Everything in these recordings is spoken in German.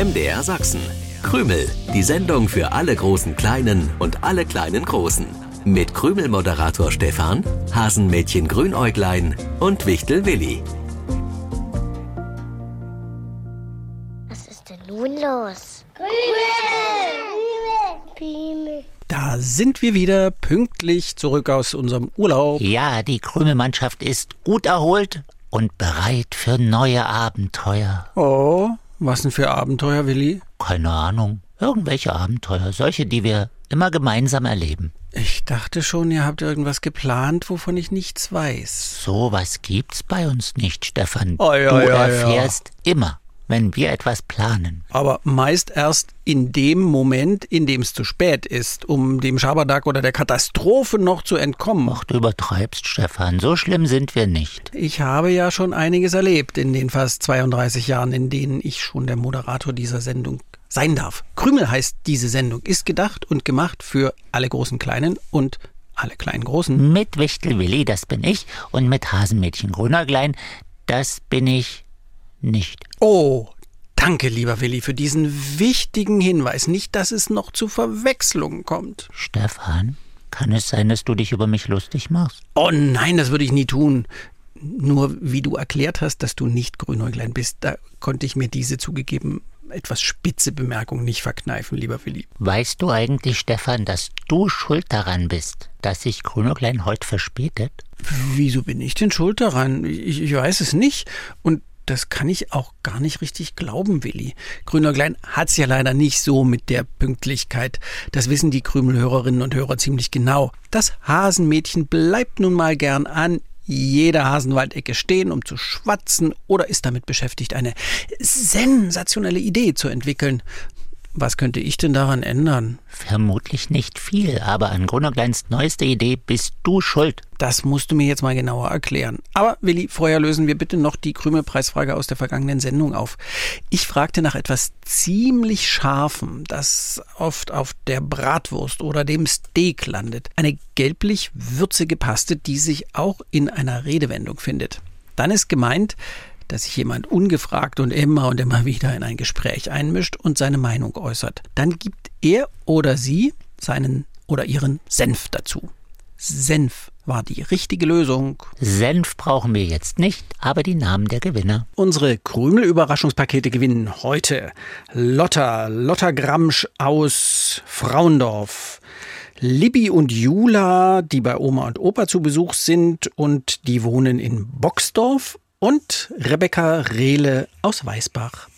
MDR Sachsen. Krümel, die Sendung für alle großen Kleinen und alle kleinen Großen. Mit Krümel-Moderator Stefan, Hasenmädchen Grünäuglein und Wichtel Willi. Was ist denn nun los? Da sind wir wieder pünktlich zurück aus unserem Urlaub. Ja, die Krümelmannschaft ist gut erholt und bereit für neue Abenteuer. Oh, was denn für Abenteuer, Willi? Keine Ahnung. Irgendwelche Abenteuer, solche, die wir immer gemeinsam erleben. Ich dachte schon, ihr habt irgendwas geplant, wovon ich nichts weiß. So was gibt's bei uns nicht, Stefan. Oh, ja, du ja. erfährst immer, wenn wir etwas planen. Aber meist erst in dem Moment, in dem es zu spät ist, um dem Schabernack oder der Katastrophe noch zu entkommen. Ach, du übertreibst, Stefan. So schlimm sind wir nicht. Ich habe ja schon einiges erlebt in den fast 32 Jahren, in denen ich schon der Moderator dieser Sendung sein darf. Krümel heißt diese Sendung, ist gedacht und gemacht für alle großen Kleinen und alle kleinen Großen. Mit Wichtel Willi, das bin ich, und mit Hasenmädchen Grünerglein, das bin ich nicht. Oh, danke, lieber Willi, für diesen wichtigen Hinweis. Nicht, dass es noch zu Verwechslungen kommt. Stefan, kann es sein, dass du dich über mich lustig machst? Oh nein, das würde ich nie tun. Nur wie du erklärt hast, dass du nicht Grünäuglein bist, da konnte ich mir diese zugegeben etwas spitze Bemerkung nicht verkneifen, lieber Willi. Weißt du eigentlich, Stefan, dass du schuld daran bist, dass sich Grünerglein heute verspätet? Wieso bin ich denn schuld daran? Ich, ich weiß es nicht. Und das kann ich auch gar nicht richtig glauben, Willi. Grünerglein hat's ja leider nicht so mit der Pünktlichkeit. Das wissen die Krümelhörerinnen und Hörer ziemlich genau. Das Hasenmädchen bleibt nun mal gern an jeder Hasenwaldecke stehen, um zu schwatzen oder ist damit beschäftigt, eine sensationelle Idee zu entwickeln. Was könnte ich denn daran ändern? Vermutlich nicht viel, aber an Grünergleins neueste Idee bist du schuld. Das musst du mir jetzt mal genauer erklären. Aber Willi, vorher lösen wir bitte noch die Krümelpreisfrage aus der vergangenen Sendung auf. Ich fragte nach etwas ziemlich Scharfem, das oft auf der Bratwurst oder dem Steak landet. Eine gelblich würzige Paste, die sich auch in einer Redewendung findet. Dann ist gemeint, dass sich jemand ungefragt und immer und immer wieder in ein Gespräch einmischt und seine Meinung äußert. Dann gibt er oder sie seinen oder ihren Senf dazu. Senf war die richtige Lösung. Senf brauchen wir jetzt nicht, aber die Namen der Gewinner. Unsere Krümel-Überraschungspakete gewinnen heute Lotta, Lotta Gramsch aus Frauendorf. Libby und Jula, die bei Oma und Opa zu Besuch sind und die wohnen in Boxdorf und Rebecca Rehle aus Weißbach.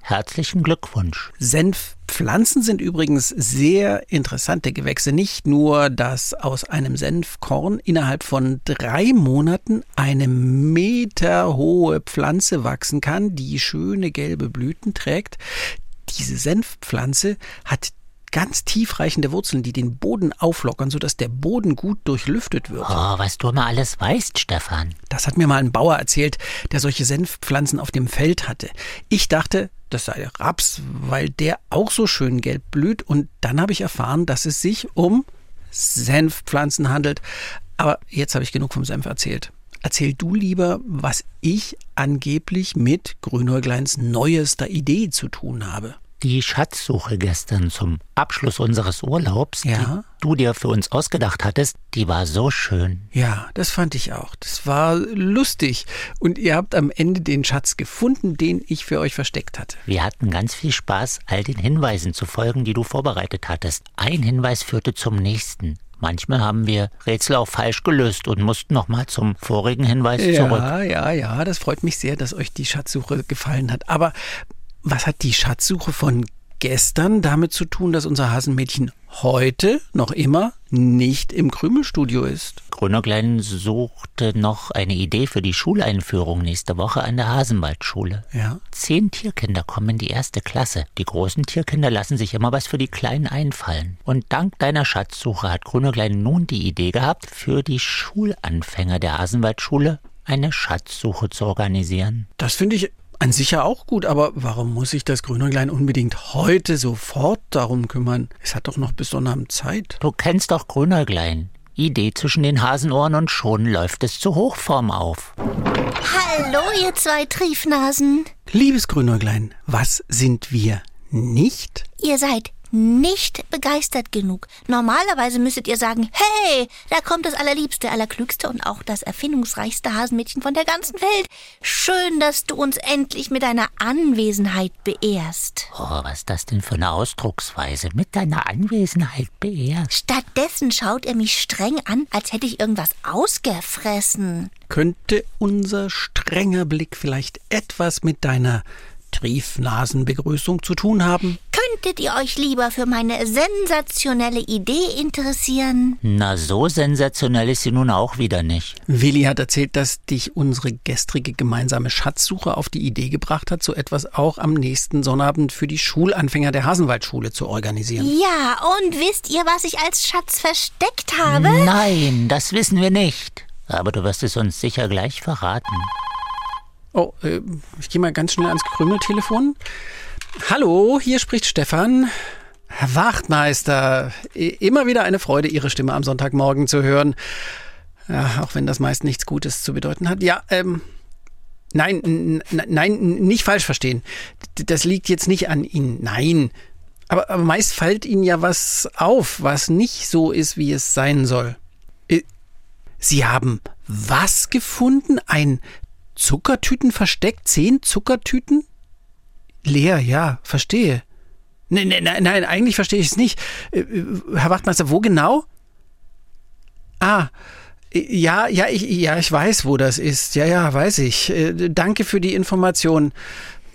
Herzlichen Glückwunsch. Senfpflanzen sind übrigens sehr interessante Gewächse. Nicht nur, dass aus einem Senfkorn innerhalb von drei Monaten eine meterhohe Pflanze wachsen kann, die schöne gelbe Blüten trägt. Diese Senfpflanze hat ganz tiefreichende Wurzeln, die den Boden auflockern, sodass der Boden gut durchlüftet wird. Oh, was du immer alles weißt, Stefan. Das hat mir mal ein Bauer erzählt, der solche Senfpflanzen auf dem Feld hatte. Ich dachte, das sei Raps, weil der auch so schön gelb blüht. Und dann habe ich erfahren, dass es sich um Senfpflanzen handelt. Aber jetzt habe ich genug vom Senf erzählt. Erzähl du lieber, was ich angeblich mit Grünäugleins neuester Idee zu tun habe. Die Schatzsuche gestern zum Abschluss unseres Urlaubs, Ja? die du dir für uns ausgedacht hattest, die war so schön. Ja, das fand ich auch. Das war lustig. Und ihr habt am Ende den Schatz gefunden, den ich für euch versteckt hatte. Wir hatten ganz viel Spaß, all den Hinweisen zu folgen, die du vorbereitet hattest. Ein Hinweis führte zum nächsten. Manchmal haben wir Rätsel auch falsch gelöst und mussten nochmal zum vorigen Hinweis zurück. Ja, ja, ja, das freut mich sehr, dass euch die Schatzsuche gefallen hat. Aber was hat die Schatzsuche von gestern damit zu tun, dass unser Hasenmädchen heute noch immer nicht im Krümelstudio ist? Grünerglein suchte noch eine Idee für die Schuleinführung nächste Woche an der Hasenwaldschule. Ja. Zehn Tierkinder kommen in die erste Klasse. Die großen Tierkinder lassen sich immer was für die Kleinen einfallen. Und dank deiner Schatzsuche hat Grünerglein nun die Idee gehabt, für die Schulanfänger der Hasenwaldschule eine Schatzsuche zu organisieren. Das finde ich an sich ja auch gut, aber warum muss sich das Grünäuglein unbedingt heute sofort darum kümmern? Es hat doch noch bis Sonnabend Zeit. Du kennst doch Grünerglein. Idee zwischen den Hasenohren und schon läuft es zur Hochform auf. Hallo, ihr zwei Triefnasen. Liebes Grünäuglein, was sind wir Nicht? Ihr seid nicht begeistert genug. Normalerweise müsstet ihr sagen, hey, da kommt das allerliebste, allerklügste und auch das erfindungsreichste Hasenmädchen von der ganzen Welt. Schön, dass du uns endlich mit deiner Anwesenheit beehrst. Oh, was ist das denn für eine Ausdrucksweise? Mit deiner Anwesenheit beehrt. Stattdessen schaut er mich streng an, als hätte ich irgendwas ausgefressen. Könnte unser strenger Blick vielleicht etwas mit deiner Triefnasenbegrüßung zu tun haben? Könntet ihr euch lieber für meine sensationelle Idee interessieren? Na, so sensationell ist sie nun auch wieder nicht. Willi hat erzählt, dass dich unsere gestrige gemeinsame Schatzsuche auf die Idee gebracht hat, so etwas auch am nächsten Sonnabend für die Schulanfänger der Hasenwaldschule zu organisieren. Ja, und wisst ihr, was ich als Schatz versteckt habe? Nein, das wissen wir nicht. Aber du wirst es uns sicher gleich verraten. Oh, äh, ich gehe mal ganz schnell ans Krümeltelefon. Hallo, hier spricht Stefan. Herr Wachtmeister, immer wieder eine Freude, Ihre Stimme am Sonntagmorgen zu hören. Ja, auch wenn das meist nichts Gutes zu bedeuten hat. Ja, ähm, nein, nein, nicht falsch verstehen. Das liegt jetzt nicht an Ihnen. Nein. Aber, aber meist fällt Ihnen ja was auf, was nicht so ist, wie es sein soll. Sie haben was gefunden? Ein Zuckertüten versteckt? Zehn Zuckertüten? Leer, ja, verstehe. Nein, nein, nein, nein eigentlich verstehe ich es nicht. Äh, äh, Herr Wachtmeister, wo genau? Ah, äh, ja, ja, ich, ja, ich weiß, wo das ist. Ja, ja, weiß ich. Danke für die Information.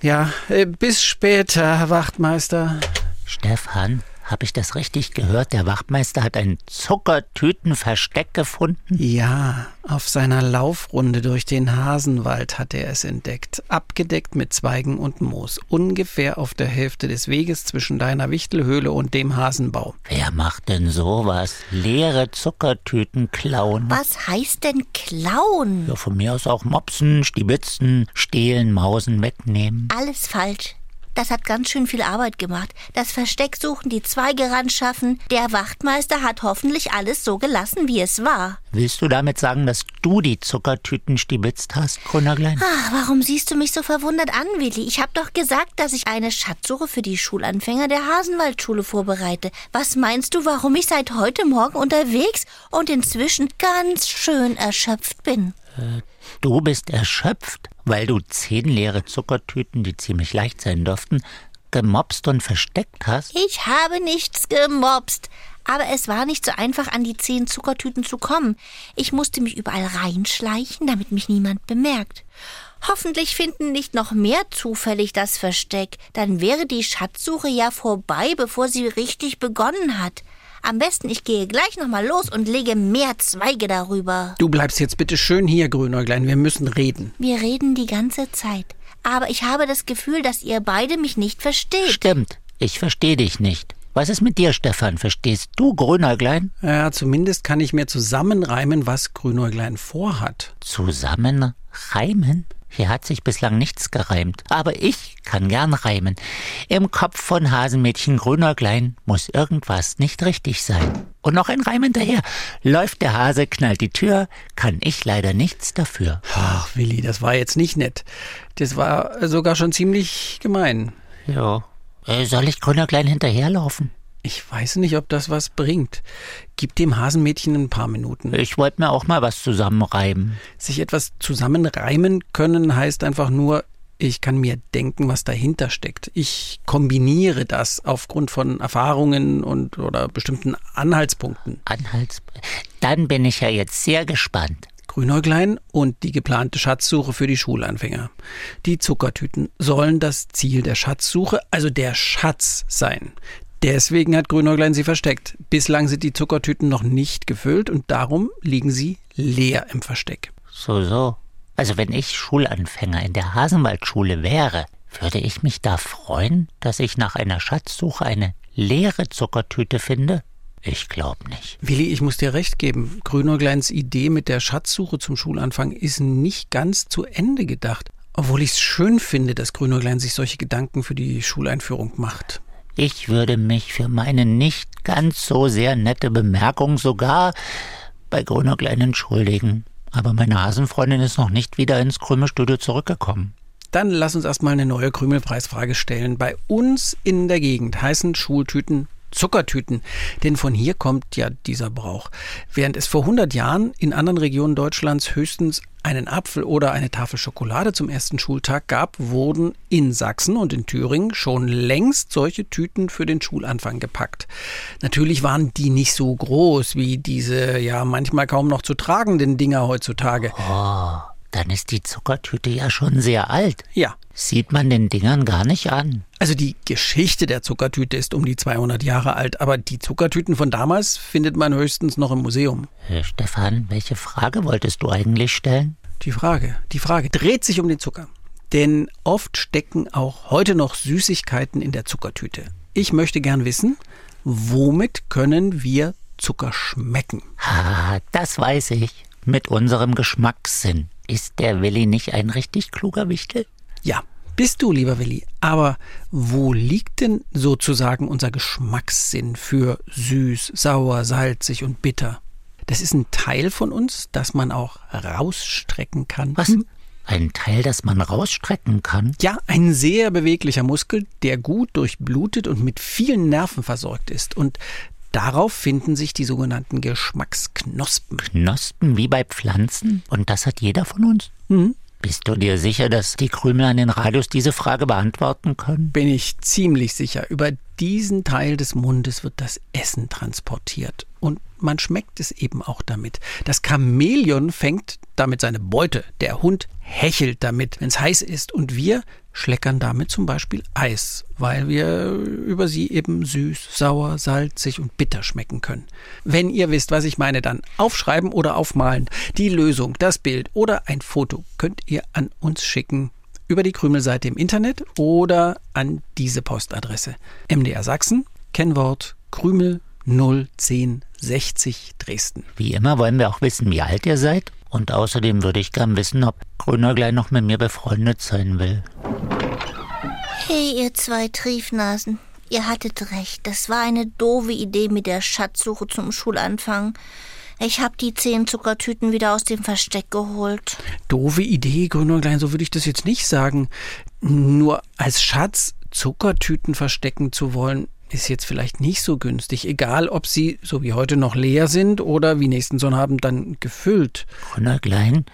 Ja, bis später, Herr Wachtmeister. Stefan, habe ich das richtig gehört? Der Wachtmeister hat ein Zuckertütenversteck gefunden? Ja, auf seiner Laufrunde durch den Hasenwald hat er es entdeckt. Abgedeckt mit Zweigen und Moos. Ungefähr auf der Hälfte des Weges zwischen deiner Wichtelhöhle und dem Hasenbau. Wer macht denn sowas? Leere Zuckertüten klauen? Was heißt denn klauen? Ja, von mir aus auch mopsen, stibitzen, stehlen, mausen, wegnehmen. Alles falsch. Das hat ganz schön viel Arbeit gemacht. Das Versteck suchen, die Zweige ranschaffen. Der Wachtmeister hat hoffentlich alles so gelassen, wie es war. Willst du damit sagen, dass du die Zuckertüten stibitzt hast, Grünerglein? Ach, warum siehst du mich so verwundert an, Willi? Ich hab doch gesagt, dass ich eine Schatzsuche für die Schulanfänger der Hasenwaldschule vorbereite. Was meinst du, warum ich seit heute Morgen unterwegs und inzwischen ganz schön erschöpft bin? Äh, du bist erschöpft? weil du zehn leere Zuckertüten, die ziemlich leicht sein dürften, gemobst und versteckt hast? Ich habe nichts gemobst. Aber es war nicht so einfach, an die zehn Zuckertüten zu kommen. Ich musste mich überall reinschleichen, damit mich niemand bemerkt. Hoffentlich finden nicht noch mehr zufällig das Versteck. Dann wäre die Schatzsuche ja vorbei, bevor sie richtig begonnen hat. Am besten, ich gehe gleich nochmal los und lege mehr Zweige darüber. Du bleibst jetzt bitte schön hier, Grünäuglein. Wir müssen reden. Wir reden die ganze Zeit. Aber ich habe das Gefühl, dass ihr beide mich nicht versteht. Stimmt. Ich verstehe dich nicht. Was ist mit dir, Stefan? Verstehst du Grünäuglein? Ja, zumindest kann ich mir zusammenreimen, was Grünäuglein vorhat. Zusammenreimen? Hier hat sich bislang nichts gereimt, aber ich kann gern reimen. Im Kopf von Hasenmädchen Grünerglein muss irgendwas nicht richtig sein. Und noch ein Reim hinterher. Läuft der Hase, knallt die Tür, kann ich leider nichts dafür. Ach, Willi, das war jetzt nicht nett. Das war sogar schon ziemlich gemein. Ja. Äh, soll ich Grünerglein hinterherlaufen? Ich weiß nicht, ob das was bringt. Gib dem Hasenmädchen ein paar Minuten. Ich wollte mir auch mal was zusammenreiben. Sich etwas zusammenreimen können heißt einfach nur, ich kann mir denken, was dahinter steckt. Ich kombiniere das aufgrund von Erfahrungen und oder bestimmten Anhaltspunkten. Anhaltspunkte. Dann bin ich ja jetzt sehr gespannt. Grünäuglein und die geplante Schatzsuche für die Schulanfänger. Die Zuckertüten sollen das Ziel der Schatzsuche, also der Schatz sein. Deswegen hat Grünäuglein sie versteckt. Bislang sind die Zuckertüten noch nicht gefüllt und darum liegen sie leer im Versteck. So, so. Also wenn ich Schulanfänger in der Hasenwaldschule wäre, würde ich mich da freuen, dass ich nach einer Schatzsuche eine leere Zuckertüte finde? Ich glaube nicht. Willi, ich muss dir recht geben. Grünäugleins Idee mit der Schatzsuche zum Schulanfang ist nicht ganz zu Ende gedacht. Obwohl ich es schön finde, dass Grünäuglein sich solche Gedanken für die Schuleinführung macht. Ich würde mich für meine nicht ganz so sehr nette Bemerkung sogar bei Grünerglein entschuldigen. Aber meine Hasenfreundin ist noch nicht wieder ins Krümelstudio zurückgekommen. Dann lass uns erstmal eine neue Krümelpreisfrage stellen. Bei uns in der Gegend heißen Schultüten Zuckertüten. Denn von hier kommt ja dieser Brauch. Während es vor 100 Jahren in anderen Regionen Deutschlands höchstens einen Apfel oder eine Tafel Schokolade zum ersten Schultag gab, wurden in Sachsen und in Thüringen schon längst solche Tüten für den Schulanfang gepackt. Natürlich waren die nicht so groß wie diese ja manchmal kaum noch zu tragenden Dinger heutzutage. Oh, dann ist die Zuckertüte ja schon sehr alt. Ja, Sieht man den Dingern gar nicht an. Also die Geschichte der Zuckertüte ist um die 200 Jahre alt, aber die Zuckertüten von damals findet man höchstens noch im Museum. Äh, Stefan, welche Frage wolltest du eigentlich stellen? Die Frage, die Frage dreht sich um den Zucker. Denn oft stecken auch heute noch Süßigkeiten in der Zuckertüte. Ich möchte gern wissen, womit können wir Zucker schmecken? Ah, das weiß ich. Mit unserem Geschmackssinn. Ist der Willi nicht ein richtig kluger Wichtel? Ja, bist du, lieber Willi. Aber wo liegt denn sozusagen unser Geschmackssinn für süß, sauer, salzig und bitter? Das ist ein Teil von uns, das man auch rausstrecken kann. Was? Hm? Ein Teil, das man rausstrecken kann? Ja, ein sehr beweglicher Muskel, der gut durchblutet und mit vielen Nerven versorgt ist. Und darauf finden sich die sogenannten Geschmacksknospen. Knospen wie bei Pflanzen? Und das hat jeder von uns? Mhm. Bist du dir sicher, dass die Krümel an den Radios diese Frage beantworten können? Bin ich ziemlich sicher. Über diesen Teil des Mundes wird das Essen transportiert. Und man schmeckt es eben auch damit. Das Chamäleon fängt damit seine Beute. Der Hund hechelt damit, wenn es heiß ist. Und wir schleckern damit zum Beispiel Eis, weil wir über sie eben süß, sauer, salzig und bitter schmecken können. Wenn ihr wisst, was ich meine, dann aufschreiben oder aufmalen. Die Lösung, das Bild oder ein Foto könnt ihr an uns schicken über die Krümelseite im Internet oder an diese Postadresse. MDR Sachsen, Kennwort Krümel 01060 Dresden. Wie immer wollen wir auch wissen, wie alt ihr seid. Und außerdem würde ich gern wissen, ob Grüner gleich noch mit mir befreundet sein will. Hey, ihr zwei Triefnasen. Ihr hattet recht. Das war eine doofe Idee mit der Schatzsuche zum Schulanfang. Ich hab die zehn Zuckertüten wieder aus dem Versteck geholt. Doofe Idee, Grünäuglein, so würde ich das jetzt nicht sagen. Nur als Schatz Zuckertüten verstecken zu wollen, ist jetzt vielleicht nicht so günstig, egal ob sie, so wie heute, noch leer sind oder wie nächsten Sonnabend dann gefüllt. Grüner Klein,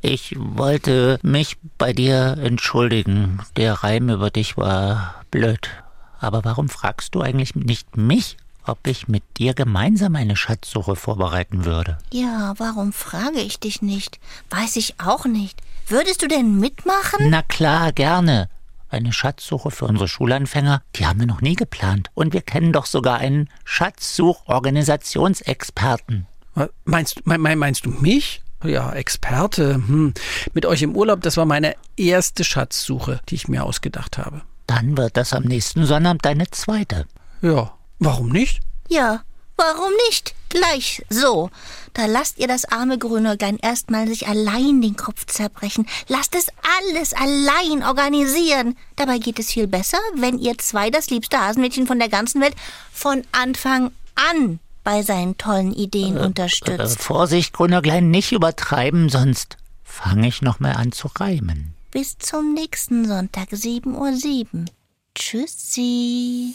ich wollte mich bei dir entschuldigen. Der Reim über dich war blöd. Aber warum fragst du eigentlich nicht mich, ob ich mit dir gemeinsam eine Schatzsuche vorbereiten würde? Ja, warum frage ich dich nicht? Weiß ich auch nicht. Würdest du denn mitmachen? Na klar, gerne. Eine Schatzsuche für unsere Schulanfänger, die haben wir noch nie geplant. Und wir kennen doch sogar einen Schatzsuchorganisationsexperten. Was, Meinst, mein, mein- meinst du mich? Ja, Experte. Hm. Mit euch im Urlaub, das war meine erste Schatzsuche, die ich mir ausgedacht habe. Dann wird das am nächsten Sonnabend deine zweite. Ja, warum nicht? Ja, warum nicht? Gleich so. Da lasst ihr das arme Grünäuglein erstmal sich allein den Kopf zerbrechen. Lasst es alles allein organisieren. Dabei geht es viel besser, wenn ihr zwei das liebste Hasenmädchen von der ganzen Welt von Anfang an bei seinen tollen Ideen Äh, unterstützt. Vorsicht, Grüner Klein, nicht übertreiben, sonst fange ich noch mal an zu reimen. Bis zum nächsten Sonntag, 7.07 Uhr. Tschüssi.